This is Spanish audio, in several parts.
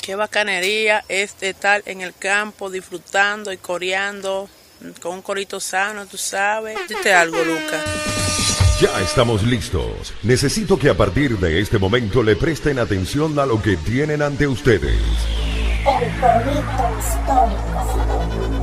Qué bacanería es estar en el campo disfrutando y coreando con un corito sano, tú sabes. Dite algo, Lucas. Ya estamos listos. Necesito que a partir de este momento le presten atención a lo que tienen ante ustedes. El corito histórico.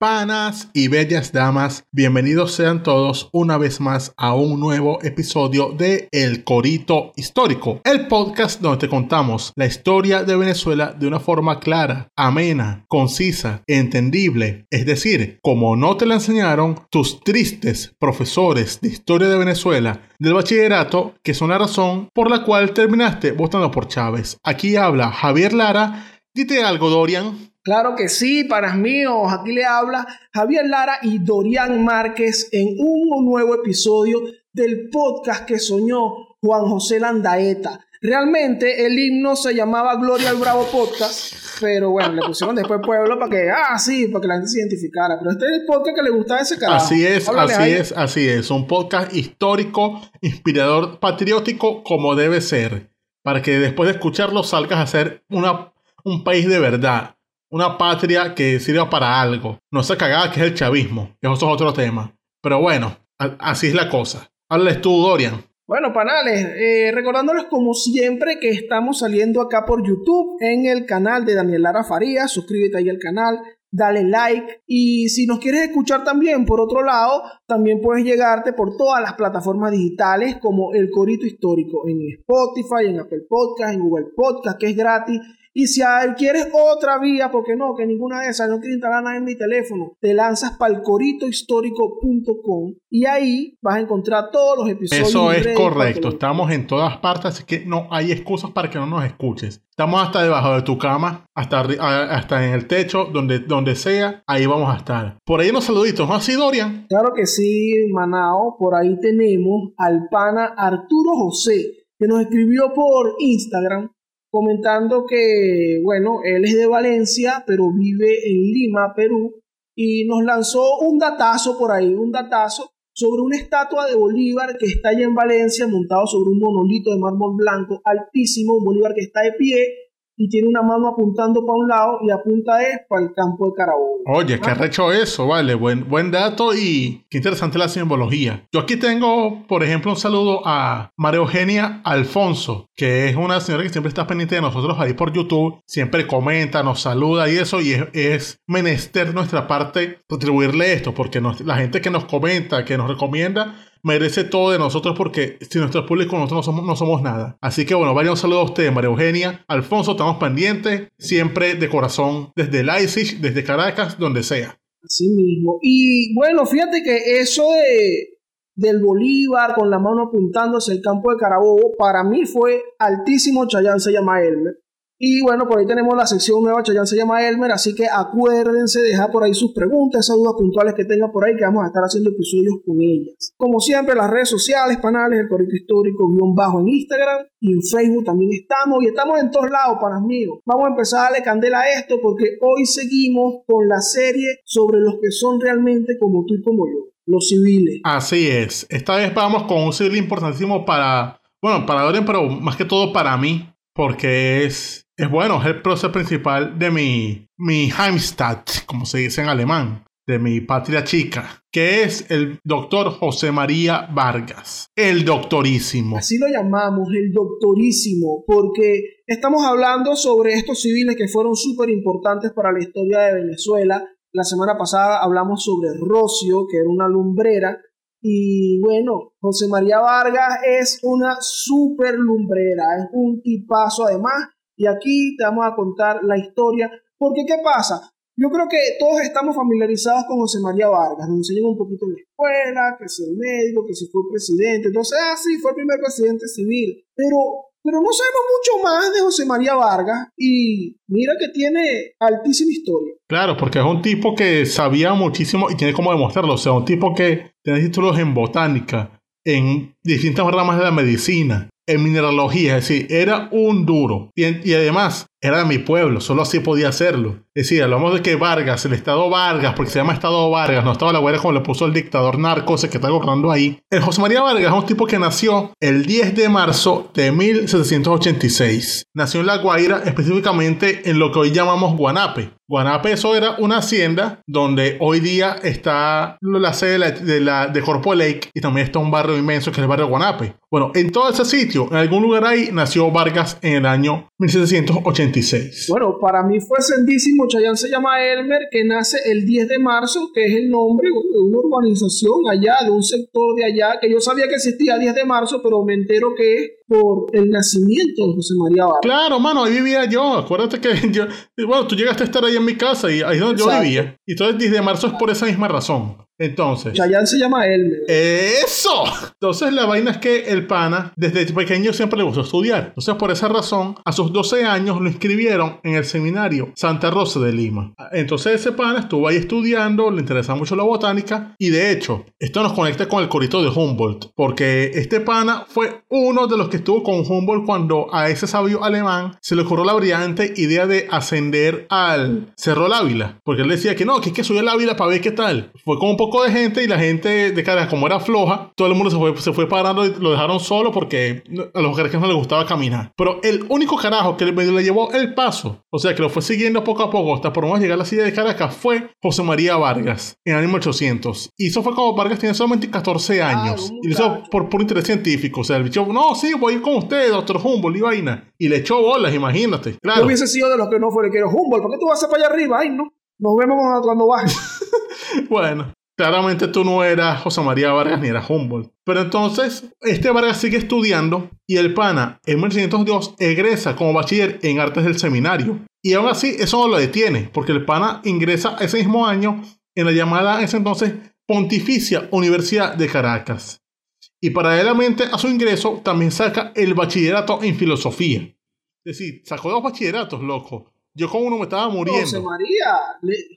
Panas y bellas damas, bienvenidos sean todos una vez más a un nuevo episodio de El Corito Histórico, el podcast donde te contamos la historia de Venezuela de una forma clara, amena, concisa, entendible, es decir, como no te la enseñaron tus tristes profesores de historia de Venezuela del bachillerato, que son la razón por la cual terminaste votando por Chávez. Aquí habla Javier Lara. Dite algo, Dorian. Claro que sí, panas míos. Aquí le habla Javier Lara y Dorian Márquez en un nuevo episodio del podcast que soñó Juan José Landaeta. Realmente el himno se llamaba Gloria al Bravo Podcast, pero bueno, le pusieron después Pueblo para que, ah, sí, para que la gente se identificara. Pero este es el podcast que le gustaba a ese carajo. Así es, Háblale así ahí. es, así es. Un podcast histórico, inspirador, patriótico, como debe ser. Para que después de escucharlo salgas a ser una, un país de verdad. Una patria que sirva para algo. No se cagada que es el chavismo. Eso es otro tema. Pero bueno, así es la cosa. Háblales tú, Dorian. Bueno, panales, eh, recordándoles como siempre que estamos saliendo acá por YouTube en el canal de Daniel Lara Farías. Suscríbete ahí al canal, dale like. Y si nos quieres escuchar también por otro lado, también puedes llegarte por todas las plataformas digitales como El Corito Histórico en Spotify, en Apple Podcast, en Google Podcast, que es gratis. Y si quieres otra vía, porque no, que ninguna de esas, no quiero instalar nada en mi teléfono, te lanzas para el coritohistórico.com y ahí vas a encontrar todos los episodios. Eso es correcto. Estamos en todas partes, así que no hay excusas para que no nos escuches. Estamos hasta debajo de tu cama, hasta, hasta en el techo, donde, donde sea, ahí vamos a estar. Por ahí unos saluditos, ¿no así, Dorian? Claro que sí, Manao. Por ahí tenemos al pana Arturo José, que nos escribió por Instagram comentando que, bueno, él es de Valencia, pero vive en Lima, Perú, y nos lanzó un datazo por ahí, un datazo sobre una estatua de Bolívar que está allá en Valencia, montado sobre un monolito de mármol blanco altísimo, un Bolívar que está de pie y tiene una mano apuntando para un lado y apunta es para el campo de Carabobo. Oye, qué recho eso, vale. Buen, buen dato y qué interesante la simbología. Yo aquí tengo, por ejemplo, un saludo a María Eugenia Alfonso, que es una señora que siempre está pendiente de nosotros ahí por YouTube. Siempre comenta, nos saluda y eso. Y es, es menester nuestra parte retribuirle esto, porque nos- la gente que nos comenta, que nos recomienda, merece todo de nosotros porque sin nuestro público nosotros no somos, no somos nada. Así que bueno, varios saludos a ustedes, María Eugenia, Alfonso, estamos pendientes, siempre de corazón, desde Leipzig, desde Caracas, donde sea. Así mismo. Y bueno, fíjate que eso de, del Bolívar con la mano apuntando hacia el campo de Carabobo, para mí fue altísimo. Chayán se llama Elmer. Y bueno, por ahí tenemos la sección nueva, Chayán se llama Elmer, así que acuérdense, dejar por ahí sus preguntas, esas dudas puntuales que tengan por ahí, que vamos a estar haciendo episodios con ellas. Como siempre, las redes sociales, panales, el correo histórico, guion bajo en Instagram y en Facebook también estamos, y estamos en todos lados, panas míos. Vamos a empezar a darle candela a esto, porque hoy seguimos con la serie sobre los que son realmente como tú y como yo, los civiles. Así es. Esta vez vamos con un civil importantísimo para, bueno, para Dorian, pero más que todo para mí, porque es, es bueno, es el prócer principal de mi, mi Heimstadt, como se dice en alemán, de mi patria chica, que es el doctor José María Vargas, el doctorísimo. Así lo llamamos, el doctorísimo, porque estamos hablando sobre estos civiles que fueron súper importantes para la historia de Venezuela. La semana pasada hablamos sobre Rocio, que era una lumbrera. Y bueno, José María Vargas es una súper lumbrera, es un tipazo además. Y aquí te vamos a contar la historia. Porque, ¿qué pasa? Yo creo que todos estamos familiarizados con José María Vargas. Nos enseñan un poquito en la escuela, que si el médico, que si fue presidente. Entonces, ah, sí, fue el primer presidente civil. Pero, pero no sabemos mucho más de José María Vargas. Y mira que tiene altísima historia. Claro, porque es un tipo que sabía muchísimo y tiene cómo demostrarlo. O sea, un tipo que tiene títulos en botánica, en distintas ramas de la medicina, en mineralogía. Es decir, era un duro. Y, y además, era de mi pueblo, solo así podía hacerlo. Es decir, hablamos de que Vargas, el Estado Vargas, porque se llama Estado Vargas, no estaba la guerra como le puso el dictador narco ese que está gobernando ahí. El José María Vargas es un tipo que nació el 10 de marzo de 1786. Nació en La Guaira, específicamente en lo que hoy llamamos Guanape. Guanape eso era una hacienda donde hoy día está la sede de, la, de, Corpo Lake y también está un barrio inmenso que es el barrio Guanape. Bueno, en todo ese sitio, en algún lugar ahí, nació Vargas en el año 1786. Bueno, para mí fue sendísimo. Chayán se llama Elmer, que nace el 10 de marzo, que es el nombre de una urbanización allá, de un sector de allá, que yo sabía que existía el 10 de marzo, pero me entero que es por el nacimiento de José María Vargas. Claro, mano, ahí vivía yo. Acuérdate que yo, bueno, tú llegaste a estar ahí en mi casa y ahí es donde yo vivía. Y entonces el 10 de marzo es por esa misma razón. Entonces. Chayanne se llama él. ¡Eso! Entonces la vaina es que el pana, desde pequeño siempre le gustó estudiar. Entonces por esa razón, a sus 12 años lo inscribieron en el seminario Santa Rosa de Lima. Entonces ese pana estuvo ahí estudiando, le interesaba mucho la botánica y de hecho, esto nos conecta con el corito de Humboldt, porque este pana fue uno de los que estuvo con Humboldt cuando a ese sabio alemán se le ocurrió la brillante idea de ascender al Cerro Ávila, porque él decía que no, que es que subir al Ávila para ver qué tal. Fue como un poco de gente y la gente de cara, como era floja, todo el mundo se fue, se fue parando y lo dejaron solo porque a los mujeres no les gustaba caminar. Pero el único carajo que le llevó el paso, o sea, que lo fue siguiendo poco a poco hasta por menos llegar a la silla de Caracas, fue José María Vargas en el año 1800. Y eso fue como Vargas tenía solamente 14 años. y lo hizo por puro interés científico. O sea, el bicho, no, sí, voy ir con usted, doctor Humboldt y vaina. Y le echó bolas, imagínate. Claro. Yo hubiese sido de los que no fue, quiero Humboldt, ¿por qué tú vas a para allá arriba? Ay, no. Nos vemos cuando bajes. bueno, Claramente tú no eras José María Vargas ni eras Humboldt. Pero entonces, este Vargas sigue estudiando y el pana en 1902 egresa como bachiller en artes del seminario. Y aún así, eso no lo detiene, porque el pana ingresa ese mismo año en la llamada, ese entonces, Pontificia Universidad de Caracas. Y paralelamente a su ingreso, también saca el bachillerato en filosofía. Es decir, sacó dos bachilleratos, loco. Yo con uno me estaba muriendo. José María,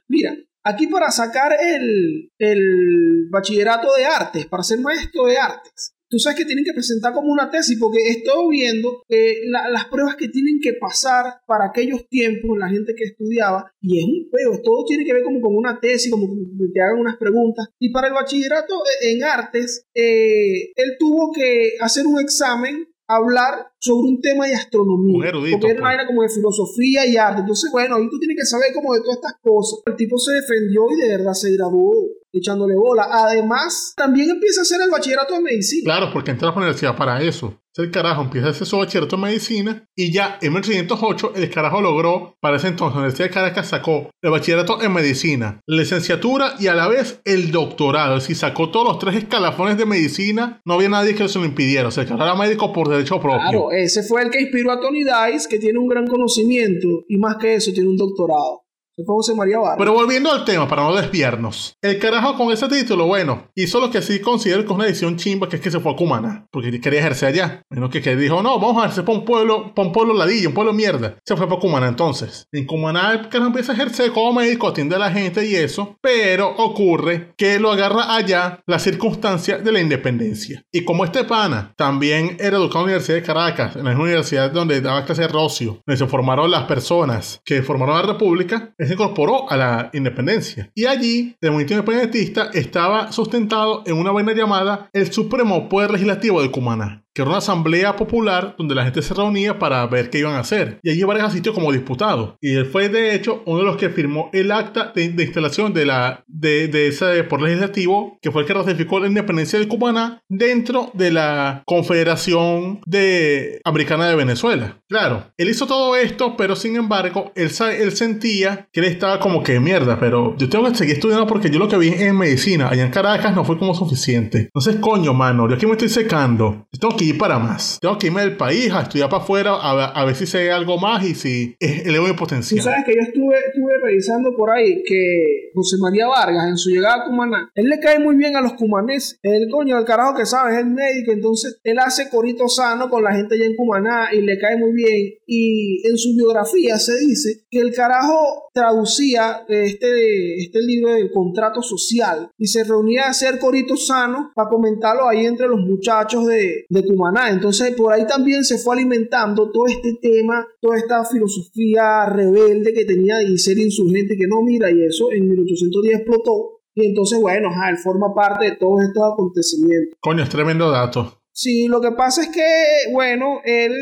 mira, Aquí para sacar el, el bachillerato de artes, para ser maestro de artes, tú sabes que tienen que presentar como una tesis, porque estoy viendo las pruebas que tienen que pasar para aquellos tiempos, la gente que estudiaba, y es un feo, todo tiene que ver como con una tesis, como que te hagan unas preguntas. Y para el bachillerato en artes, eh, él tuvo que hacer un examen hablar sobre un tema de astronomía. porque era una pues. como de filosofía y arte. Entonces, bueno, ahí tú tienes que saber como de todas estas cosas. El tipo se defendió y de verdad se graduó echándole bola. Además, también empieza a hacer el bachillerato de medicina. Claro, porque entra a la universidad para eso. El carajo empieza a hacer su bachillerato de medicina y ya en 1908 el carajo logró, para ese entonces, la Universidad de Caracas sacó el bachillerato en medicina, la licenciatura y a la vez el doctorado. Es decir, sacó todos los tres escalafones de medicina. No había nadie que se lo impidiera. O sea, el carajo era médico por derecho propio. Claro, ese fue el que inspiró a Tony Dice, que tiene un gran conocimiento y más que eso, tiene un doctorado. José María Pero volviendo al tema, para no desviarnos. El carajo con ese título, bueno, hizo lo que sí considero que es una edición chimba, que es que se fue a Cumana, porque quería ejercer allá. Menos que, que dijo, no, vamos a ejercer para un pueblo, para un pueblo ladillo, un pueblo mierda. Se fue para Cumana entonces. En Cumana el carajo empieza a ejercer como médico, atiende a la gente y eso, pero ocurre que lo agarra allá la circunstancia de la independencia. Y como este pana también era educado en la Universidad de Caracas, en la universidad donde daba clase de Rocio, donde se formaron las personas que formaron la República, se incorporó a la independencia. Y allí, el movimiento independentista estaba sustentado en una vaina llamada el Supremo Poder Legislativo de Cumaná que era una asamblea popular donde la gente se reunía para ver qué iban a hacer. Y allí varios asistió como diputado. Y él fue, de hecho, uno de los que firmó el acta de, instalación de, la, de, de ese por legislativo, que fue el que ratificó la independencia de Cumaná dentro de la Confederación de Americana de Venezuela. Claro, él hizo todo esto, pero sin embargo, él, él sentía que él estaba como que mierda, pero yo tengo que seguir estudiando porque yo lo que vi en medicina allá en Caracas no fue como suficiente. Entonces, coño, mano, yo aquí me estoy secando. tengo que ir para más. Tengo que irme del país a estudiar para afuera a, ver si sé algo más y si elevo mi potencial. Tú sabes que yo estuve, estuve revisando por ahí que José María Vargas en su llegada a Cumaná, él le cae muy bien a los cumaneses. El coño del carajo que sabe, es el médico, entonces él hace corito sano con la gente allá en Cumaná y le cae muy bien. Y en su biografía se dice que el carajo traducía este, este libro del contrato social y se reunía a hacer corito sano para comentarlo ahí entre los muchachos de, de Cumaná. Entonces, por ahí también se fue alimentando todo este tema, toda esta filosofía rebelde que tenía de ser insurgente, que no, mira, y eso en 1810 explotó. Y entonces, bueno, él forma parte de todos estos acontecimientos. Coño, es tremendo dato. Sí, lo que pasa es que, bueno, él,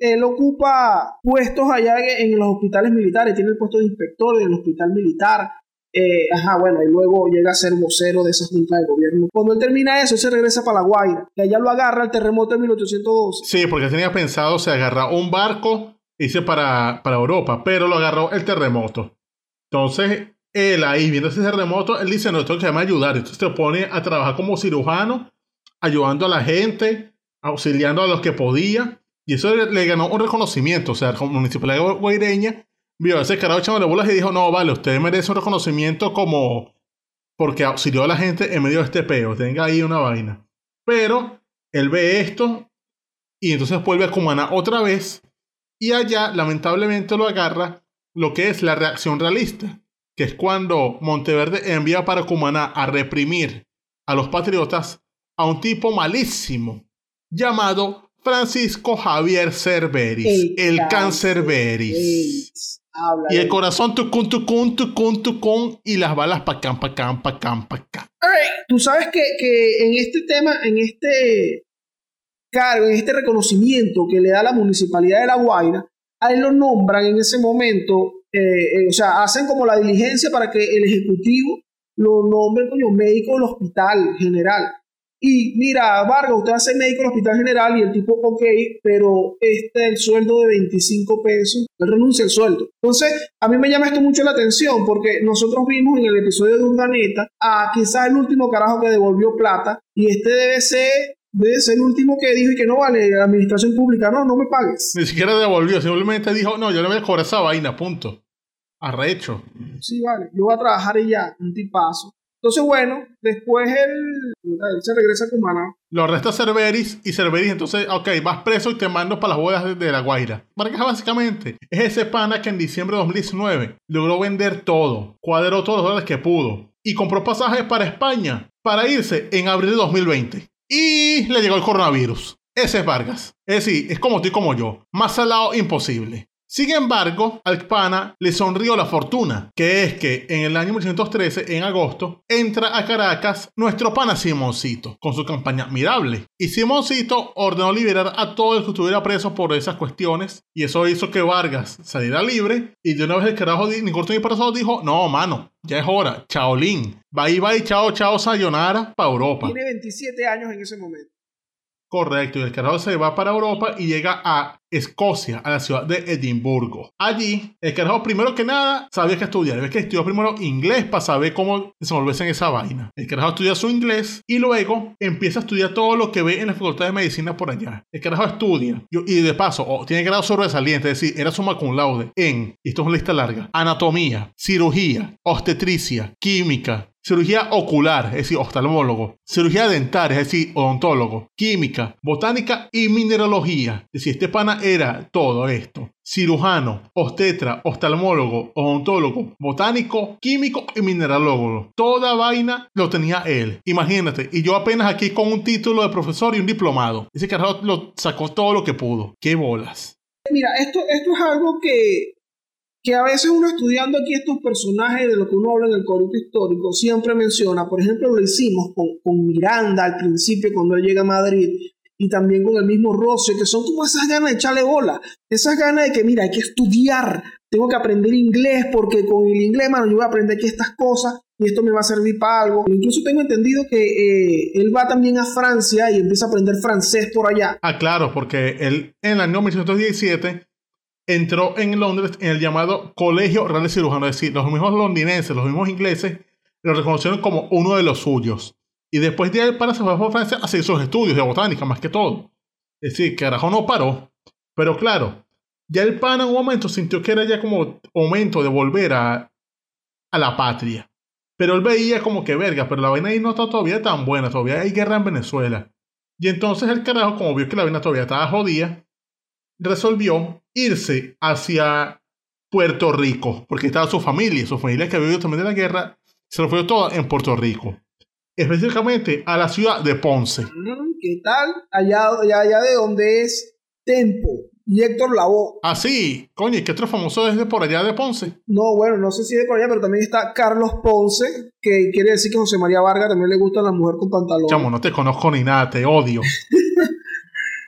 él ocupa puestos allá en, en los hospitales militares, tiene el puesto de inspector del hospital militar, eh, ajá, bueno, y luego llega a ser vocero de esa junta de gobierno. Cuando él termina eso, se regresa para La Guaira, que allá lo agarra el terremoto de 1812. Sí, porque tenía pensado, se agarra un barco, hice para, para Europa, pero lo agarró el terremoto. Entonces, él ahí viendo ese terremoto, él dice, no, esto que me ayudar. Entonces se pone a trabajar como cirujano, ayudando a la gente, auxiliando a los que podía. Y eso le, ganó un reconocimiento, o sea, como municipalidad guaireña vio ese carajo echándole bolas y dijo, no, vale, usted merece un reconocimiento como porque auxilió a la gente en medio de este peo, tenga ahí una vaina. Pero él ve esto y entonces vuelve a Cumaná otra vez y allá lamentablemente lo agarra lo que es la reacción realista, que es cuando Monteverde envía para Cumaná a reprimir a los patriotas a un tipo malísimo llamado Francisco Javier Cerveris, el, el Veris y el corazón tucun, tucun, tucun, tucun, y las balas pa' cam, pa' cam, pa' cam, pa' cam. Tú sabes que, que en este tema, en este cargo, en este reconocimiento que le da la municipalidad de La Guaira, a él lo nombran en ese momento, eh, eh, o sea, hacen como la diligencia para que el ejecutivo lo nombre como médico del hospital general. Y mira, Vargas, usted hace médico en el hospital general y el tipo, ok, pero este es el sueldo de 25 pesos, él renuncia al sueldo. Entonces, a mí me llama esto mucho la atención porque nosotros vimos en el episodio de Urdaneta a quizás el último carajo que devolvió plata y este debe ser debe ser el último que dijo y que no vale la administración pública, no, no me pagues. Ni siquiera devolvió, simplemente dijo, no, yo le voy a cobrar esa vaina, punto. Arrecho. Sí, vale, yo voy a trabajar y ya, un tipazo. Entonces, bueno, después él, se regresa a Cumaná. Lo arresta Cerveris y Cerveris, entonces, ok, vas preso y te mando para las bodas de, La Guaira. Marca básicamente es ese pana que en diciembre de 2019 logró vender todo, cuadró todos los dólares que pudo y compró pasajes para España para irse en abril de 2020. Y le llegó el coronavirus. Ese es Vargas. Es decir, es como tú y como yo. Más salado imposible. Sin embargo, al pana le sonrió la fortuna, que es que en el año 1913, en agosto, entra a Caracas nuestro pana Simoncito, con su campaña admirable. Y Simoncito ordenó liberar a todo el que estuviera preso por esas cuestiones, y eso hizo que Vargas saliera libre, y de una vez el carajo, ni corto ni pasado, dijo, no, mano, ya es hora, chaolín, bye bye, chao, chao, sayonara, para Europa. Tiene 27 años en ese momento. Correcto, y el carajo se va para Europa y llega a Escocia, a la ciudad de Edimburgo. Allí, el carajo, primero que nada, sabía que estudiar. Ves que estudió primero inglés para saber cómo desenvolverse en esa vaina. El carajo estudia su inglés y luego empieza a estudiar todo lo que ve en la facultad de medicina por allá. El carajo estudia y de paso, oh, tiene grado sobresaliente, es decir, era summa cum laude en, y esto es una lista larga, anatomía, cirugía, obstetricia, química, cirugía ocular, es decir, oftalmólogo, cirugía dental, es decir, odontólogo, química, botánica y mineralogía. Es decir, este pana era todo esto. Cirujano, obstetra, oftalmólogo, odontólogo, botánico, químico y mineralólogo. Toda vaina lo tenía él. Imagínate, y yo apenas aquí con un título de profesor y un diplomado. Ese carajo lo sacó todo lo que pudo. ¡Qué bolas! Mira, esto, esto es algo que que a veces uno estudiando aquí estos personajes de lo que uno habla en el corito histórico siempre menciona, por ejemplo lo hicimos con, con Miranda al principio cuando él llega a Madrid y también con el mismo Rocio, que son como esas ganas de echarle bola, esas ganas de que mira, hay que estudiar, tengo que aprender inglés porque con el inglés, mano, yo voy a aprender aquí estas cosas y esto me va a servir para algo. Incluso tengo entendido que eh, él va también a Francia y empieza a aprender francés por allá. Ah, claro, porque él en el año 1917 entró en Londres en el llamado Colegio Real de Cirujanos, es decir, los mismos londinenses, los mismos ingleses, lo reconocieron como uno de los suyos. Y después de ahí para se fue a Francia a hacer sus estudios de botánica, más que todo. Es decir, Arajón no paró. Pero claro, ya el pana en un momento sintió que era ya como momento de volver a, a la patria. Pero él veía como que verga, pero la vaina ahí no está todavía tan buena, todavía hay guerra en Venezuela. Y entonces el carajo, como vio que la vaina todavía estaba jodida, resolvió irse hacia Puerto Rico, porque estaba su familia, su familia que vivió también de la guerra, se lo fue todo en Puerto Rico. específicamente a la ciudad de Ponce. Mm, ¿Qué tal? Allá, allá, allá de donde es Tempo y Héctor Lavoe. Ah, sí, coño, ¿y qué otro famoso desde por allá de Ponce? No, bueno, no sé si es de por allá, pero también está Carlos Ponce, que quiere decir que José María Vargas también le gusta a la mujer con pantalón. Chamo, no te conozco ni nada, te odio.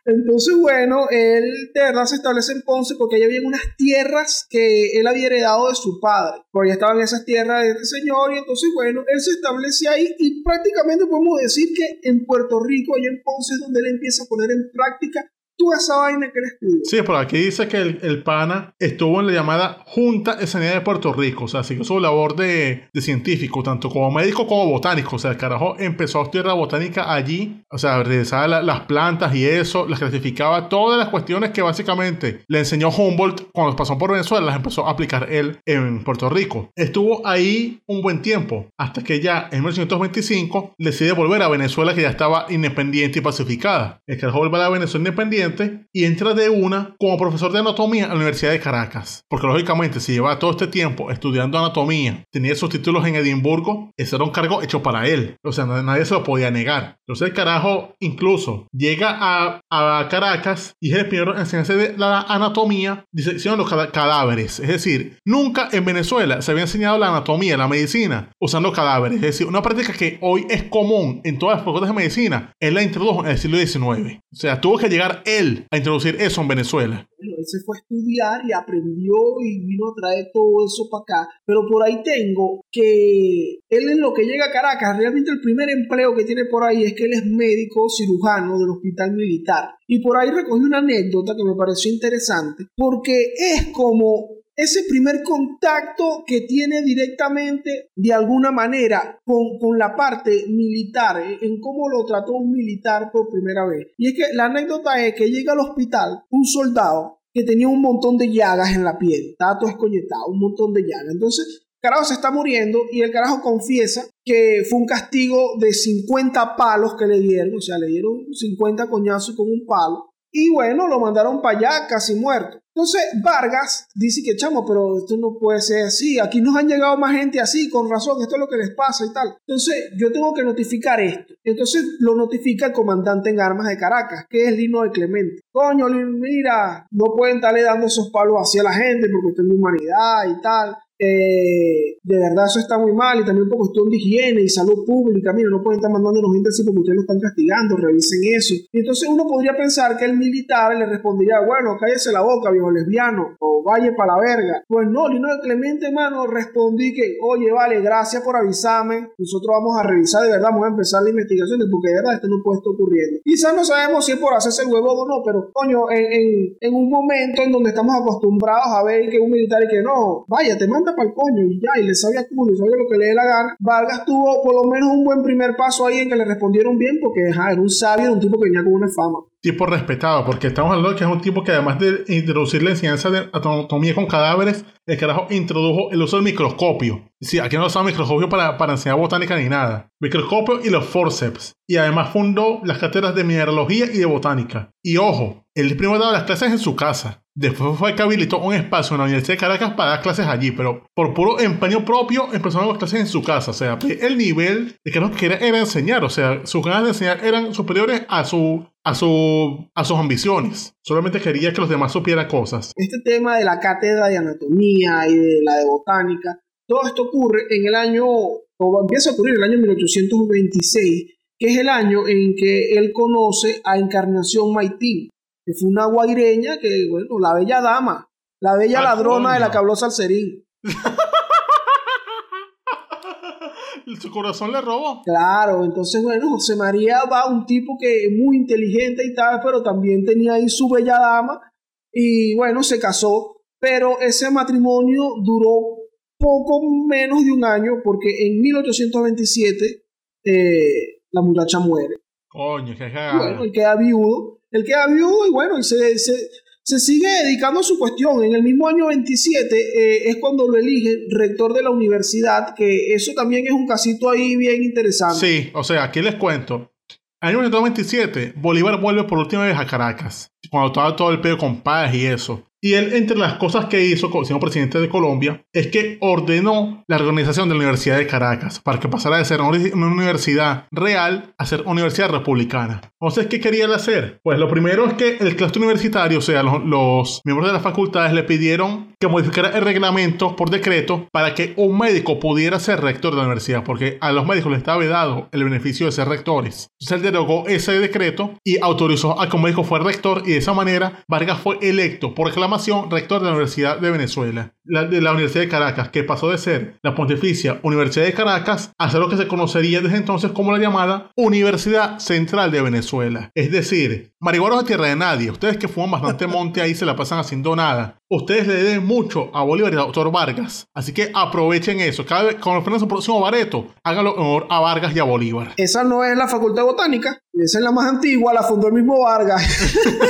Entonces, bueno, él de verdad se establece en Ponce porque allá había unas tierras que él había heredado de su padre. Por allá estaban esas tierras de este señor y entonces, bueno, él se establece ahí y prácticamente podemos decir que en Puerto Rico, allá en Ponce, es donde él empieza a poner en práctica toda esa vaina que él estudió. Sí, por aquí dice que el, el pana estuvo en la llamada Junta de Sanidad de Puerto Rico, o sea, siguió su labor de, de científico, tanto como médico como botánico, o sea, el carajo empezó a estudiar la botánica allí, o sea, revisaba la- las plantas y eso, las clasificaba, todas las cuestiones que básicamente le enseñó Humboldt cuando pasó por Venezuela, las empezó a aplicar él en Puerto Rico. Estuvo ahí un buen tiempo, hasta que ya en 1925 decide volver a Venezuela, que ya estaba independiente y pacificada. El carajo vuelve a la Venezuela independiente y entra de una como profesor de anatomía en la Universidad de Caracas. Porque lógicamente, si llevaba todo este tiempo estudiando anatomía, tenía sus títulos en Edimburgo, ese era un cargo hecho para él. O sea, na- nadie se lo podía negar. Entonces el carajo incluso llega a, a Caracas y es el primero en enseñarse de la anatomía, diseccionando los cada- cadáveres. Es decir, nunca en Venezuela se había enseñado la anatomía, la medicina, usando cadáveres. Es decir, una práctica que hoy es común en todas las facultades de medicina, él la introdujo en el siglo XIX. O sea, tuvo que llegar él a introducir eso en Venezuela. Bueno, él se fue a estudiar y aprendió y vino a traer todo eso para acá. Pero por ahí tengo que él en lo que llega a Caracas, realmente el primer empleo que tiene por ahí es que él es médico cirujano del hospital militar. Y por ahí recogí una anécdota que me pareció interesante, porque es como ese primer contacto que tiene directamente de alguna manera con, con la parte militar, eh, en cómo lo trató un militar por primera vez. Y es que la anécdota es que llega al hospital un soldado que tenía un montón de llagas en la piel, estaba todo escoñetado, un montón de llagas. Entonces, carajo se está muriendo y el carajo confiesa que fue un castigo de 50 palos que le dieron, o sea, le dieron 50 coñazos con un palo. Y bueno, lo mandaron para allá casi muerto. Entonces Vargas dice que chamo, pero esto no puede ser así. Aquí nos han llegado más gente así, con razón, esto es lo que les pasa y tal. Entonces yo tengo que notificar esto. Entonces lo notifica el comandante en armas de Caracas, que es Lino de Clemente. Coño, mira, no pueden estarle dando esos palos así a la gente porque tengo humanidad y tal. Eh, de verdad eso está muy mal y también por cuestión de higiene y salud pública, mira, no pueden estar mandándonos gente así porque ustedes lo están castigando, revisen eso. Y entonces uno podría pensar que el militar le respondería, bueno, cállese la boca, viejo lesbiano, o vaya para la verga. Pues no, Lino de Clemente, hermano, respondí que, oye, vale, gracias por avisarme, nosotros vamos a revisar, de verdad, vamos a empezar la investigación porque de verdad esto no puede estar ocurriendo. Quizás no sabemos si es por hacerse el huevo o no, pero coño, en, en, en un momento en donde estamos acostumbrados a ver que un militar y que no, vaya, te manda para el coño y ya, y le sabía culo y sabía lo que le dé la gana. Vargas tuvo por lo menos un buen primer paso ahí en que le respondieron bien porque ajá, era un sabio, un tipo que venía con una fama. Tipo respetado, porque estamos hablando de que es un tipo que además de introducir la enseñanza de anatomía con cadáveres, el carajo introdujo el uso del microscopio. Sí, aquí no usaba microscopio para, para enseñar botánica ni nada. Microscopio y los forceps. Y además fundó las cátedras de mineralogía y de botánica. Y ojo, él primero daba las clases en su casa. Después fue que habilitó un espacio en la Universidad de Caracas para dar clases allí, pero por puro empeño propio empezó a dar clases en su casa. O sea, el nivel de que no quería era enseñar. O sea, sus ganas de enseñar eran superiores a su a, su, a sus ambiciones. Solamente quería que los demás supieran cosas. Este tema de la cátedra de anatomía y de la de botánica, todo esto ocurre en el año, o empieza a ocurrir en el año 1826, que es el año en que él conoce a Encarnación Maitín, que fue una guaireña que, bueno, la bella dama, la bella Ah, ladrona de la que habló Salserín. Su corazón le robó. Claro, entonces, bueno, José María va un tipo que es muy inteligente y tal, pero también tenía ahí su bella dama y bueno, se casó, pero ese matrimonio duró poco menos de un año porque en 1827 eh, la muchacha muere. Coño, qué Y cagada. bueno, él queda viudo, él queda viudo y bueno, y se, sigue dedicando a su cuestión. En el mismo año 27 eh, es cuando lo eligen rector de la universidad, que eso también es un casito ahí bien interesante. Sí, o sea, aquí les cuento. Año 1927, Bolívar vuelve por última vez a Caracas. Cuando estaba todo el pedo con paz y eso. Y él, entre las cosas que hizo como siendo presidente de Colombia, es que ordenó la organización de la Universidad de Caracas para que pasara de ser una universidad real a ser universidad republicana. Entonces, ¿qué quería él hacer? Pues lo primero es que el claustro universitario, o sea, los, los miembros de las facultades le pidieron que modificara el reglamento por decreto para que un médico pudiera ser rector de la universidad, porque a los médicos les estaba vedado el beneficio de ser rectores. Entonces él derogó ese decreto y autorizó a que un médico fuera rector y de esa manera Vargas fue electo por reclamación rector de la Universidad de Venezuela, de la Universidad de Caracas, que pasó de ser la Pontificia Universidad de Caracas a ser lo que se conocería desde entonces como la llamada Universidad Central de Venezuela. Es decir, marihuanos de tierra de nadie, ustedes que fuman bastante monte ahí se la pasan haciendo nada. Ustedes le deben mucho a Bolívar y al doctor Vargas. Así que aprovechen eso. Cada vez, cuando ofrezcan su próximo bareto, háganlo honor a Vargas y a Bolívar. Esa no es la Facultad Botánica. Esa es la más antigua, la fundó el mismo Vargas.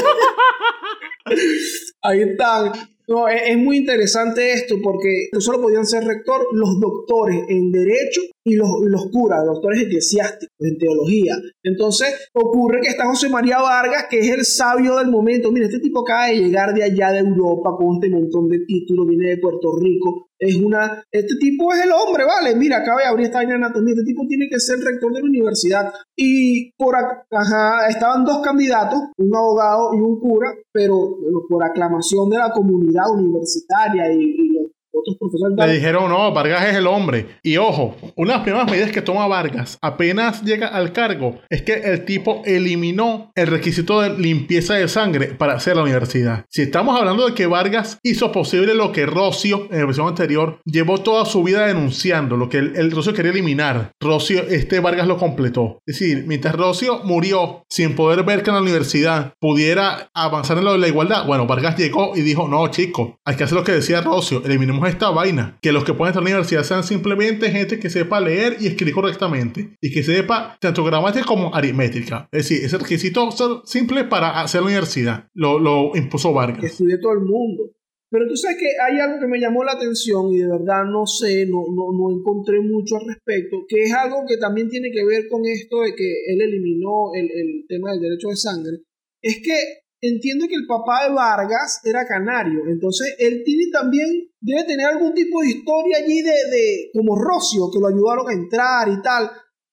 Ahí están. No, es, muy interesante esto porque solo podían ser rector los doctores en Derecho y los, los curas, doctores eclesiásticos en teología. Entonces ocurre que está José María Vargas, que es el sabio del momento. Mira, este tipo acaba de llegar de allá de Europa con este montón de títulos, viene de Puerto Rico. Es una, este tipo es el hombre, vale. Mira, acaba de abrir esta vaina anatomía. Este tipo tiene que ser rector de la universidad. Y por acá estaban dos candidatos, un abogado y un cura, pero por aclamación de la comunidad universitaria y, otros profesores. Le dijeron, no, Vargas es el hombre. Y ojo, una de las primeras medidas que toma Vargas apenas llega al cargo es que el tipo eliminó el requisito de limpieza de sangre para hacer la universidad. Si estamos hablando de que Vargas hizo posible lo que Rocio, en la versión anterior, llevó toda su vida denunciando, lo que el, el Rocio quería eliminar, Rocio, este Vargas lo completó. Es decir, mientras Rocio murió sin poder ver que en la universidad pudiera avanzar en lo de la igualdad, bueno, Vargas llegó y dijo, no, chico, hay que hacer lo que decía Rocio, eliminemos esta vaina. Que los que pueden estar en la universidad sean simplemente gente que sepa leer y escribir correctamente. Y que sepa tanto gramática como aritmética. Es decir, ese requisito simple para hacer la universidad. Lo, lo impuso Vargas. Que estudie todo el mundo. Pero tú sabes que hay algo que me llamó la atención y de verdad no sé, no, no, no, encontré mucho al respecto, que es algo que también tiene que ver con esto de que él eliminó el, el tema del derecho de sangre. Es que entiendo que el papá de Vargas era canario, entonces él tiene también, debe tener algún tipo de historia allí de, de como Rocio, que lo ayudaron a entrar y tal,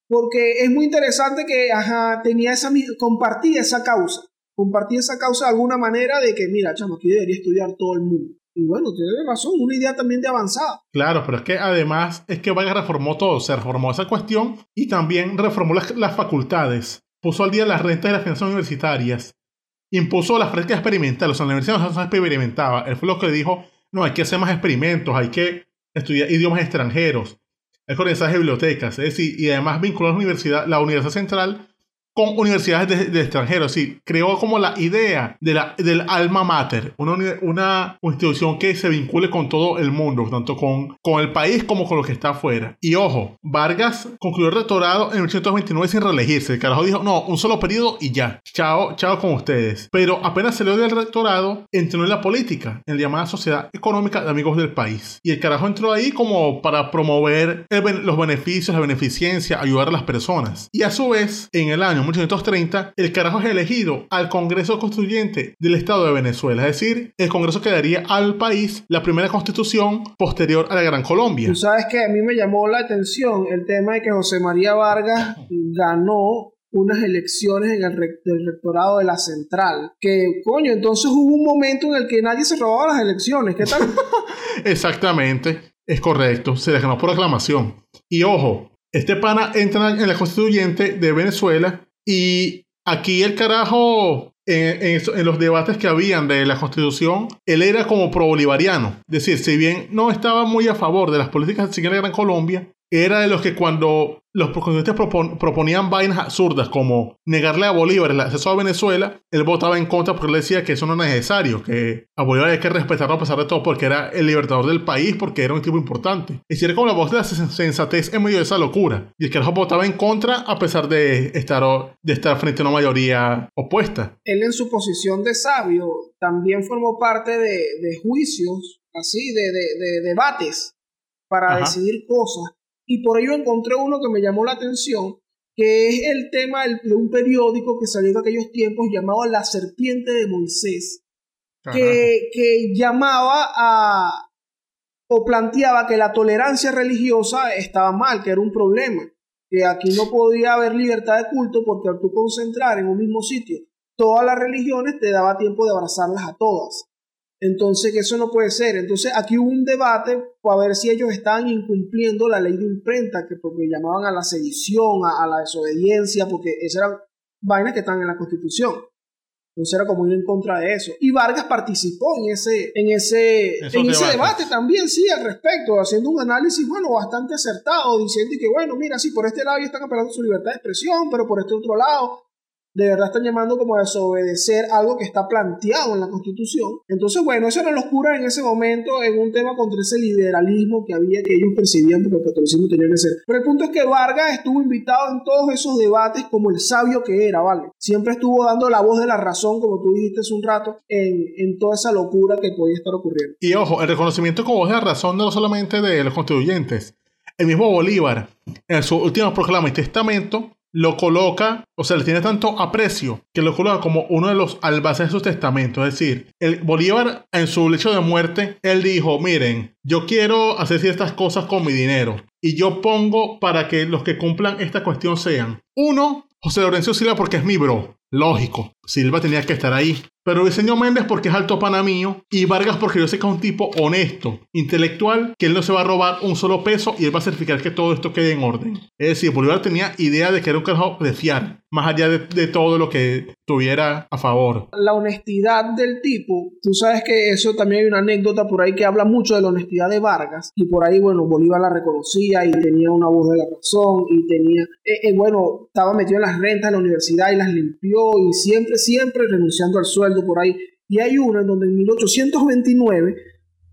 porque es muy interesante que, ajá, tenía esa, compartía esa causa, compartía esa causa de alguna manera de que, mira, chamo, aquí debería estudiar todo el mundo. Y bueno, tiene razón, una idea también de avanzada. Claro, pero es que además es que Vargas reformó todo, se reformó esa cuestión y también reformó las, las facultades, puso al día las rentas de las finanzas universitarias, impuso la práctica experimental. O sea, la universidad no se experimentaba. Él fue lo que dijo, no, hay que hacer más experimentos, hay que estudiar idiomas extranjeros, hay que organizar bibliotecas. Es decir, y además vinculó a la universidad, la Universidad Central con universidades de, extranjeros. Sí, creó como la idea de la, del alma mater, una, una institución que se vincule con todo el mundo, tanto con, con el país como con lo que está afuera. Y ojo, Vargas concluyó el rectorado en 1829 sin reelegirse. El carajo dijo, no, un solo periodo y ya. Chao, chao con ustedes. Pero apenas salió del rectorado, entró en la política, en la llamada Sociedad Económica de Amigos del País. Y el carajo entró ahí como para promover los beneficios, la beneficencia, ayudar a las personas. Y a su vez, en el año 1830, el carajo es elegido al Congreso Constituyente del Estado de Venezuela, es decir, el Congreso que daría al país la primera constitución posterior a la Gran Colombia. Tú sabes que a mí me llamó la atención el tema de que José María Vargas ganó unas elecciones en el, rectorado de la central. Que, coño, entonces hubo un momento en el que nadie se robaba las elecciones. ¿Qué tal? Exactamente, es correcto. Se le ganó por aclamación. Y ojo, este pana entra en la constituyente de Venezuela y aquí el carajo, en, en, los debates que habían de la constitución, él era como pro-bolivariano. Es decir, si bien no estaba muy a favor de las políticas de la Gran Colombia, era de los que cuando los constituyentes proponían vainas absurdas como negarle a Bolívar el acceso a Venezuela, él votaba en contra porque él decía que eso no es necesario, que a Bolívar hay que respetarlo a pesar de todo porque era el libertador del país, porque era un tipo importante. Y si era como la voz de la sensatez en medio de esa locura. Y el que votaba en contra a pesar de estar, de estar frente a una mayoría opuesta. Él en su posición de sabio también formó parte de, de juicios, así, de, de, debates para decidir cosas y por ello encontré uno que me llamó la atención, que es el tema de un periódico que salió en aquellos tiempos llamado La Serpiente de Moisés. que, que llamaba a o planteaba que la tolerancia religiosa estaba mal, que era un problema, que aquí no podía haber libertad de culto porque al tú concentrar en un mismo sitio todas las religiones te daba tiempo de abrazarlas a todas. Entonces, eso no puede ser. Entonces, aquí hubo un debate para ver si ellos estaban incumpliendo la ley de imprenta, que porque llamaban a la sedición, a, a la desobediencia, porque esas eran vainas que están en la Constitución. Entonces era como ir en contra de eso. Y Vargas participó en ese, en ese, Esos en ese debates. debate también, sí, al respecto, haciendo un análisis, bueno, bastante acertado, diciendo que, bueno, mira, sí, por este lado ellos están apelando su libertad de expresión, pero por este otro lado, de verdad están llamando como a desobedecer algo que está planteado en la Constitución. Entonces, bueno, eso era locura en ese momento, en un tema contra ese liberalismo que había, que ellos percibían porque el catolicismo tenía que ser. Pero el punto es que Vargas estuvo invitado en todos esos debates como el sabio que era, ¿vale? Siempre estuvo dando la voz de la razón, como tú dijiste hace un rato, en, en toda esa locura que podía estar ocurriendo. Y ojo, el reconocimiento como voz de la razón no solamente de los constituyentes. El mismo Bolívar, en su última proclama y testamento, lo coloca, o sea, le tiene tanto aprecio que lo coloca como uno de los albaces de su testamento. Es decir, el Bolívar en su lecho de muerte, él dijo, miren, yo quiero hacer ciertas cosas con mi dinero y yo pongo para que los que cumplan esta cuestión sean, uno, José Lorenzo Silva porque es mi bro, lógico, Silva tenía que estar ahí. Pero Diseño Méndez porque es alto pana mío y Vargas porque yo sé que es un tipo honesto, intelectual, que él no se va a robar un solo peso y él va a certificar que todo esto quede en orden. Es decir, Bolívar tenía idea de que era un carajo de fiar, más allá de, de todo lo que tuviera a favor. La honestidad del tipo, tú sabes que eso también hay una anécdota por ahí que habla mucho de la honestidad de Vargas y por ahí, bueno, Bolívar la reconocía y tenía una voz de la razón y tenía, eh, eh, bueno, estaba metido en las rentas de la universidad y las limpió y siempre, siempre renunciando al sueldo por ahí. Y hay una en donde en 1829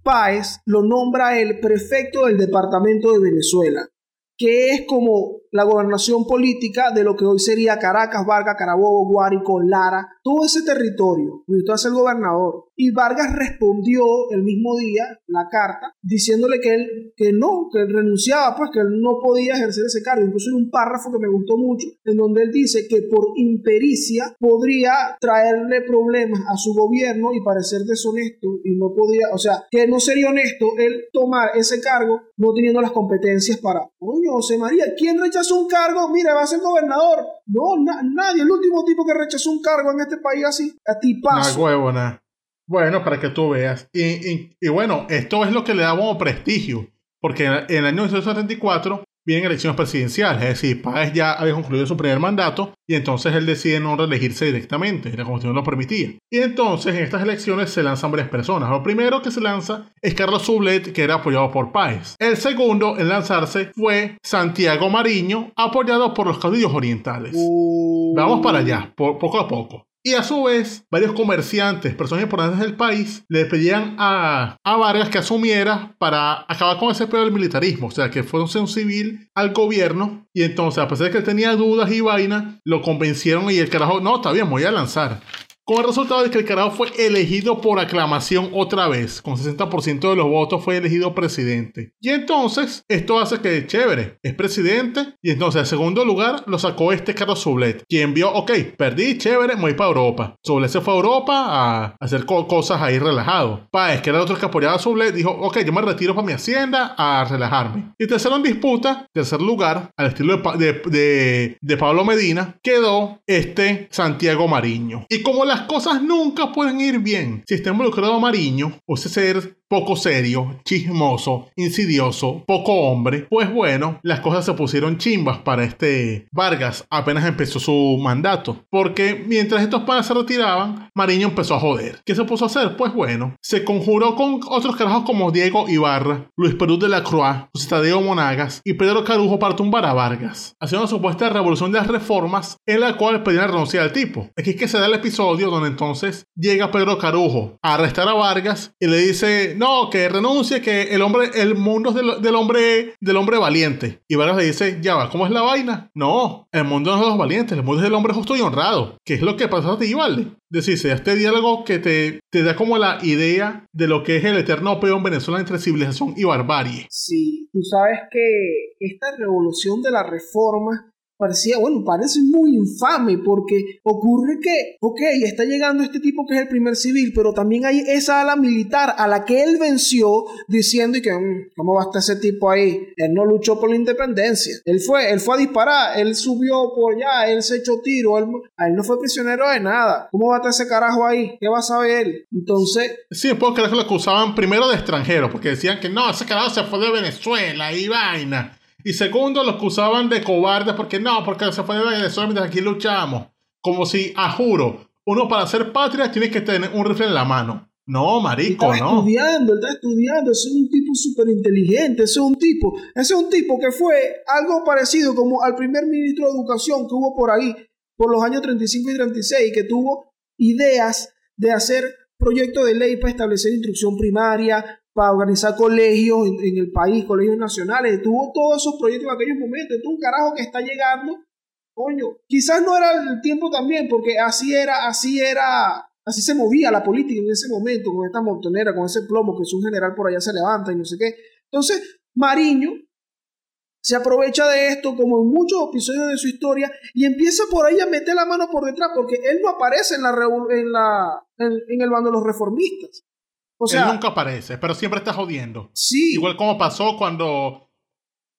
Páez lo nombra él prefecto del departamento de Venezuela, que es como la gobernación política de lo que hoy sería Caracas, Vargas, Carabobo, Guárico, Lara, todo ese territorio. Usted es el gobernador. Y Vargas respondió el mismo día la carta diciéndole que él que no, que él renunciaba, pues que él no podía ejercer ese cargo. Incluso hay un párrafo que me gustó mucho en donde él dice que por impericia podría traerle problemas a su gobierno y parecer deshonesto y no podía, o sea, que no sería honesto él tomar ese cargo no teniendo las competencias para, coño, José María, ¿quién rechazó un cargo? Mira, va a ser gobernador. No, na- nadie, el último tipo que rechazó un cargo en este país así, a ti paso. huevona. Bueno, para que tú veas. Y, y- y bueno, esto es lo que le da como prestigio. Porque en el año 1974 vienen elecciones presidenciales. Es decir, Páez ya había concluido su primer mandato y entonces él decide no reelegirse directamente. La constitución lo permitía. Y entonces en estas elecciones se lanzan varias personas. Lo primero que se lanza es Carlos Sublet, que era apoyado por Páez. El segundo en lanzarse fue Santiago Mariño, apoyado por los caudillos orientales. Uh, Vamos para allá, po- poco a poco. Y a su vez, varios comerciantes, personas importantes del país, le pedían a, a Vargas que asumiera para acabar con ese pedo del militarismo, o sea, que fuese un civil al gobierno. Y entonces, a pesar de que él tenía dudas y vaina, lo convencieron y el carajo, no, está bien, me voy a lanzar. Con el resultado de que el carajo fue elegido por aclamación otra vez, con 60% de los votos fue elegido presidente. Y entonces, esto hace que, chévere, es presidente, y entonces, en segundo lugar, lo sacó este Carlos Sublet, quien vio, ok, perdí, chévere, me voy para Europa. Sublet se fue a Europa a hacer co- cosas ahí relajado. Paez, que era el otro que apoyaba Sublet, dijo, ok, yo me retiro para mi hacienda a relajarme. Y tercero en disputa, tercer lugar, al estilo de, de, de- Pablo Medina, quedó este Santiago Mariño. Y como las cosas nunca pueden ir bien. Si está involucrado Mariño, o ese ser poco serio, chismoso, insidioso, poco hombre, pues bueno, las cosas se pusieron chimbas para este Vargas apenas empezó su mandato. Porque mientras estos padres se retiraban, Mariño empezó a joder. ¿Qué se puso a hacer? Pues bueno, se conjuró con otros carajos como Diego Ibarra, Luis Perú de la Croix, José Monagas y Pedro Carujo para tumbar a Vargas, haciendo una supuesta revolución de las reformas en la cual pedían renunciar al tipo. Aquí es que se da el episodio donde entonces llega Pedro Carujo a arrestar a Vargas y le dice, que renuncie, que el hombre, el mundo es del, del hombre, del hombre valiente. Y le dice, ya va, ¿cómo es la vaina? No, el mundo no es de los valientes, el mundo es del hombre justo y honrado. ¿Qué es lo que pasa a ti, vale? Decir, se da este diálogo que te, te da como la idea de lo que es el eterno peo en Venezuela entre civilización y barbarie. Sí, tú sabes que esta revolución de la reforma parecía, bueno, parece muy infame porque ocurre que, ok, está llegando este tipo que es el primer civil, pero también hay esa ala militar a la que él venció diciendo que, "Mm, ¿cómo va a estar ese tipo ahí? Él no luchó por la independencia. Él fue, él fue a disparar, él subió por allá, él se echó tiro, él, él no fue prisionero de nada. ¿Cómo va a estar ese carajo ahí? ¿Qué va a saber él? Entonces, Sí, puedo creer que lo acusaban primero de extranjero, porque decían que no, ese carajo se fue de Venezuela y vaina. Y segundo, lo acusaban de cobarde, porque no, porque se fue de Venezuela mientras aquí luchamos. Como si, a juro, uno para ser patria tiene que tener un rifle en la mano. No, marico, estaba no. estudiando, está estudiando, ese es un tipo súper inteligente, ese es un tipo, ese es un tipo que fue algo parecido como al primer ministro de educación que hubo por ahí, por los años 35 y 36, que tuvo ideas de hacer proyectos de ley para establecer instrucción primaria, para organizar colegios en, el país, colegios nacionales, tuvo todos esos proyectos en aquellos momentos, es un carajo que está llegando, coño, quizás no era el tiempo también, porque así era, así era Así se movía la política en ese momento, con esta montonera, con ese plomo que es un general por allá se levanta y no sé qué. Entonces, Mariño se aprovecha de esto, como en muchos episodios de su historia, y empieza por ahí a meter la mano por detrás, porque él no aparece en, la, revo- en, la, en, en el bando de los reformistas. O sea, Él nunca aparece, pero siempre está jodiendo. sí, Igual como pasó cuando,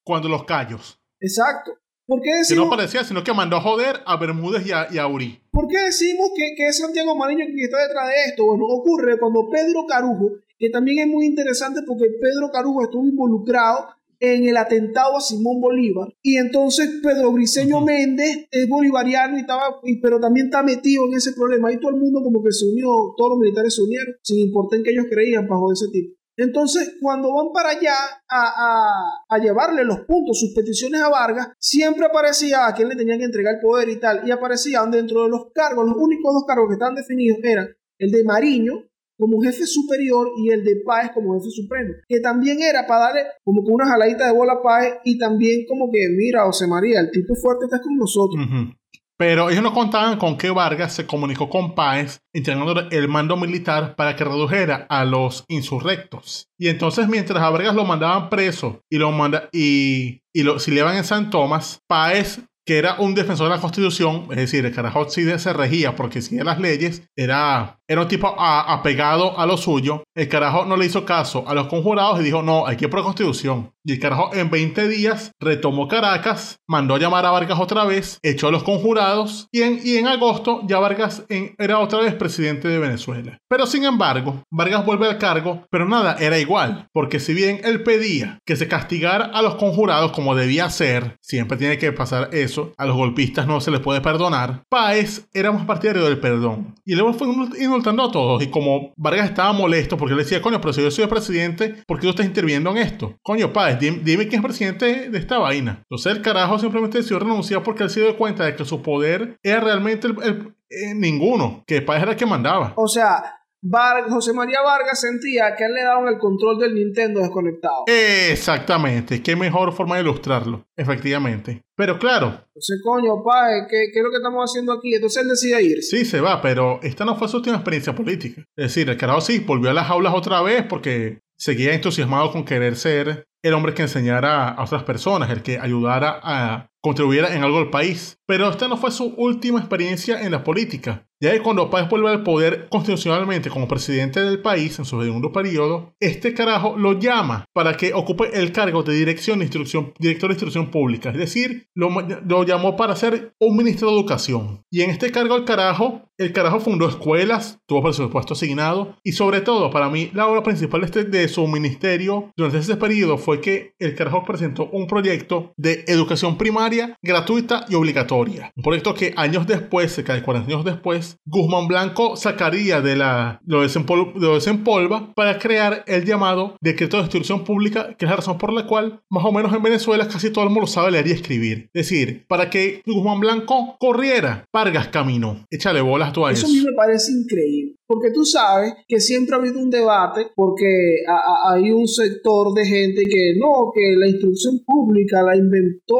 cuando los callos. exacto. ¿Por qué Que no decimos, aparecía, sino que mandó a joder a Bermúdez y a, y a Uri. ¿por qué decimos que, que es Santiago Mariño quien está detrás de esto? Bueno, ocurre cuando Pedro Carujo, que también es muy interesante porque Pedro Carujo estuvo involucrado en el atentado a Simón Bolívar. Y entonces Pedro Briceño Ujú. Méndez es bolivariano y estaba y- pero también está metido en ese problema. Y todo el mundo como que se unió todos los militares se unieron sin importar en que ellos creían bajo ese tipo. Entonces cuando van para allá a, a- a llevarle los puntos sus peticiones a Vargas siempre aparecía a quien le tenían que entregar el poder y tal y aparecían dentro de los cargos los únicos dos cargos que estaban definidos eran el de Mariño como jefe superior y el de Páez como jefe supremo, que también era para darle como que una jaladita de bola a Páez y también como que, mira, José María, el tipo fuerte está con nosotros. Ujú. Pero ellos no contaban con que Vargas se comunicó con Páez entregándole el mando militar para que redujera a los insurrectos. Y entonces mientras a Vargas lo mandaban preso y lo manda y, y lo exiliaban en San Tomás, Páez que era un defensor de la Constitución, es decir, el carajo sí se regía porque seguía las leyes, era, era un tipo apegado a lo suyo. El carajo no le hizo caso a los conjurados y dijo, no, hay que ir por la Constitución. Y el carajo en 20 días retomó Caracas, mandó a llamar a Vargas otra vez, echó a los conjurados y en, y en agosto ya Vargas era otra vez presidente de Venezuela. Pero sin embargo, Vargas vuelve al cargo, pero nada, era igual, porque si bien él pedía que se castigara a los conjurados como debía ser, siempre tiene que pasar eso, a los golpistas no se les puede perdonar, Páez era más partidario del perdón. Y luego fue insultando a todos, y como Vargas estaba molesto porque le decía, coño, pero si yo soy el presidente, ¿por qué tú estás interviniendo en esto? Coño, Páez, dime, dime quién es presidente de esta vaina. Entonces el carajo simplemente decidió renunciar porque él se dio cuenta de que su poder era realmente el, el- eh, ninguno, que Páez era el que mandaba. O sea, Var- José María Vargas sentía que él le daban el control del Nintendo desconectado. Exactamente, qué mejor forma de ilustrarlo, efectivamente. Pero claro, Entonces, coño, Páez, ¿qué, ¿qué es lo que estamos haciendo aquí? Entonces él decide irse. sí se va, pero esta no fue su última experiencia política. Es decir, el carajo sí volvió a las aulas otra vez porque seguía entusiasmado con querer ser el hombre que enseñara a otras personas, el que ayudara a contribuyera en algo al país. Pero esta no fue su última experiencia en la política. Ya que cuando Páez vuelve al poder constitucionalmente como presidente del país en su segundo periodo, este carajo lo llama para que ocupe el cargo de dirección instrucción, director de instrucción pública. Es decir, lo, lo llamó para ser un ministro de educación. Y en este cargo el carajo, el carajo fundó escuelas, tuvo presupuesto asignado y sobre todo para mí la obra principal de, este- su ministerio durante ese periodo fue que el carajo presentó un proyecto de educación primaria gratuita y obligatoria. Un proyecto que años después, cerca de 40 años después, Guzmán Blanco sacaría de la, lo, desempol- lo desempolva para crear el llamado decreto de instrucción pública, que es la razón por la cual más o menos en Venezuela casi todo el mundo sabe leer y escribir. Es decir, para que Guzmán Blanco corriera, Vargas caminó. Échale bolas tú a Eso eso. a mí me parece increíble. Porque tú sabes que siempre ha habido un debate porque a- a- hay un sector de gente que no, que la instrucción pública la inventó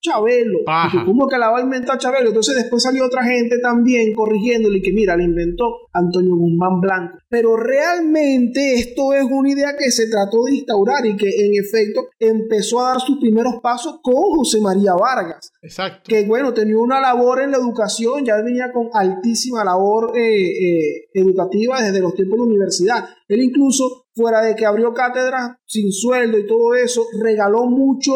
Chabelo. Paja. ¿Cómo que la va a inventar Chabelo? Entonces después salió otra gente también corrigiéndole y que mira, la inventó Antonio Guzmán Blanco. Pero realmente esto es una idea que se trató de instaurar y que en efecto empezó a dar sus primeros pasos con José María Vargas Exacto. que bueno, tenía una labor en la educación, ya venía con altísima labor eh, eh, educativa desde los tiempos de la universidad. Él incluso, fuera de que abrió cátedras sin sueldo y todo eso, regaló mucho,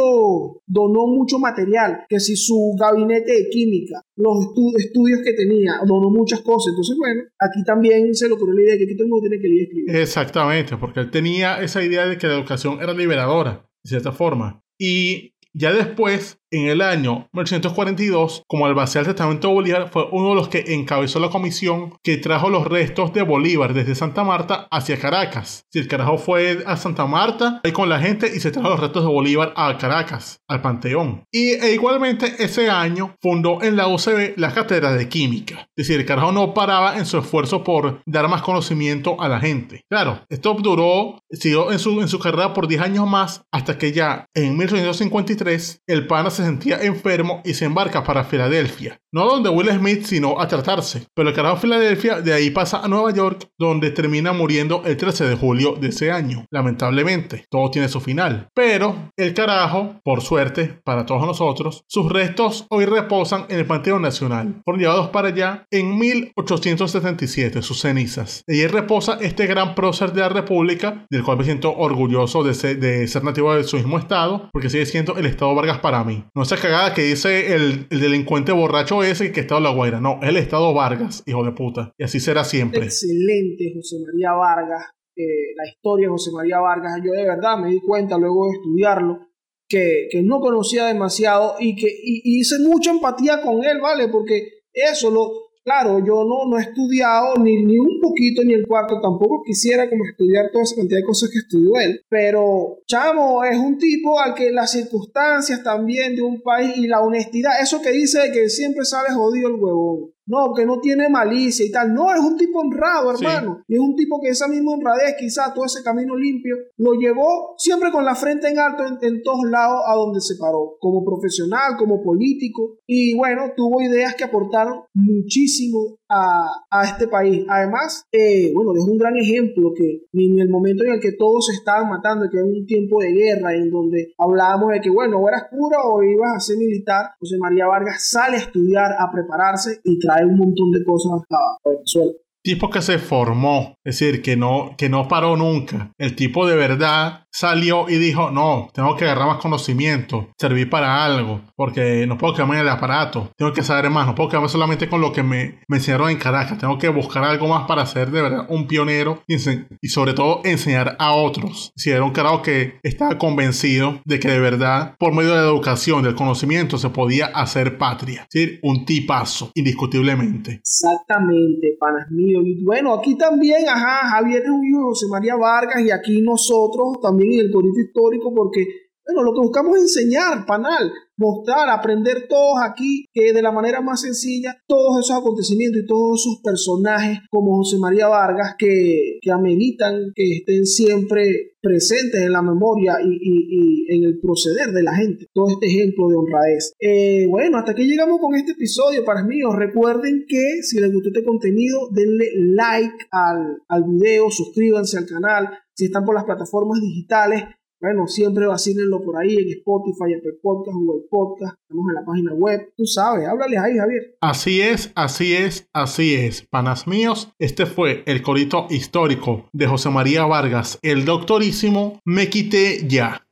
donó mucho material, que si su gabinete de química, los estu- estudios que tenía, donó muchas cosas. Entonces, bueno, aquí también se le ocurrió la idea de que aquí todo el mundo tiene que leer escribir. Exactamente, porque él tenía esa idea de que la educación era liberadora, de cierta forma. Y ya después, en el año 1842, como albacea del testamento de Bolívar, fue uno de los que encabezó la comisión que trajo los restos de Bolívar desde Santa Marta hacia Caracas. Si el carajo fue a Santa Marta, ahí con la gente, y se trajo los restos de Bolívar a Caracas, al Panteón. Y e igualmente ese año fundó en la UCB la cátedra de química. Es decir, el carajo no paraba en su esfuerzo por dar más conocimiento a la gente. Claro, esto duró, siguió en su, en su carrera por 10 años más, hasta que ya en 1853 el pana se sentía enfermo y se embarca para Filadelfia. No donde Will Smith, sino a tratarse. Pero el carajo de Filadelfia de ahí pasa a Nueva York, donde termina muriendo el 13 de julio de ese año. Lamentablemente, todo tiene su final. Pero el carajo, por suerte para todos nosotros, sus restos hoy reposan en el Panteón Nacional. Fueron llevados para allá en 1877, sus cenizas. Ahí reposa este gran prócer de la República, del cual me siento orgulloso de ser, de ser nativo de su mismo estado, porque sigue siendo el estado Vargas para mí. No esa cagada que dice el, el delincuente borracho ese que estado La Guaira. No, es el estado Vargas, hijo de puta. Y así será siempre. Excelente, José María Vargas. eh, la historia de José María Vargas, yo de verdad me di cuenta luego de estudiarlo que, no conocía demasiado y que hice mucha empatía con él, ¿vale? Porque eso lo, claro, yo no, no he estudiado ni, ni un poquito ni el cuarto, tampoco quisiera como estudiar toda esa cantidad de cosas que estudió él, pero chamo es un tipo al que las circunstancias también de un país y la honestidad, eso que dice de que siempre sale jodido el huevón. No, que no tiene malicia y tal. No, es un tipo honrado, Sí. hermano. Y es un tipo que esa misma honradez, quizá todo ese camino limpio, lo llevó siempre con la frente en alto en, en todos lados a donde se paró. Como profesional, como político. Y bueno, tuvo ideas que aportaron muchísimo a, este país. Además, eh, bueno, es un gran ejemplo que en el momento en el que todos se estaban matando, que era un tiempo de guerra, en donde hablábamos de que, bueno, o eras cura o ibas a ser militar, José María Vargas sale a estudiar, a prepararse y trae un montón de cosas a Venezuela. Tipo que se formó, es decir, que no, que no paró nunca. El tipo de verdad salió y dijo, no, tengo que agarrar más conocimiento, servir para algo, porque no puedo quedarme en el aparato, tengo que saber más, no puedo quedarme solamente con lo que me, me enseñaron en Caracas, tengo que buscar algo más para ser de verdad un pionero y, y sobre todo enseñar a otros. Si era un carajo que estaba convencido de que de verdad, por medio de la educación, del conocimiento, se podía hacer patria. Es decir, un tipazo, indiscutiblemente. Exactamente, panas míos. Bueno, aquí también, ajá, Javier de José María Vargas y aquí nosotros también en el Corito Histórico, porque, bueno, lo que buscamos es enseñar, panal, mostrar, aprender todos aquí, que de la manera más sencilla, todos esos acontecimientos y todos esos personajes como José María Vargas que, que ameritan que estén siempre presentes en la memoria y, en el proceder de la gente. Todo este ejemplo de honradez. Eh, bueno, hasta aquí llegamos con este episodio, para mí. Recuerden que si les gustó este contenido, denle like al, al video, suscríbanse al canal. Si están por las plataformas digitales, bueno, siempre vacílenlo por ahí en Spotify, Apple Podcast, Google Podcast. Estamos en la página web. Tú sabes, háblales ahí, Javier. Así es, así es, así es. Panas míos, este fue el corito histórico de José María Vargas, el doctorísimo Me quité ya.